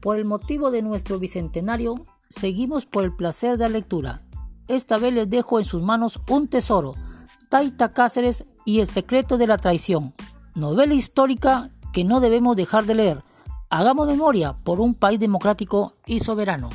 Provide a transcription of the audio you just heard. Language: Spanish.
Por el motivo de nuestro bicentenario, seguimos por el placer de la lectura. Esta vez les dejo en sus manos un tesoro, Taita Cáceres y el secreto de la traición, novela histórica que no debemos dejar de leer. Hagamos memoria por un país democrático y soberano.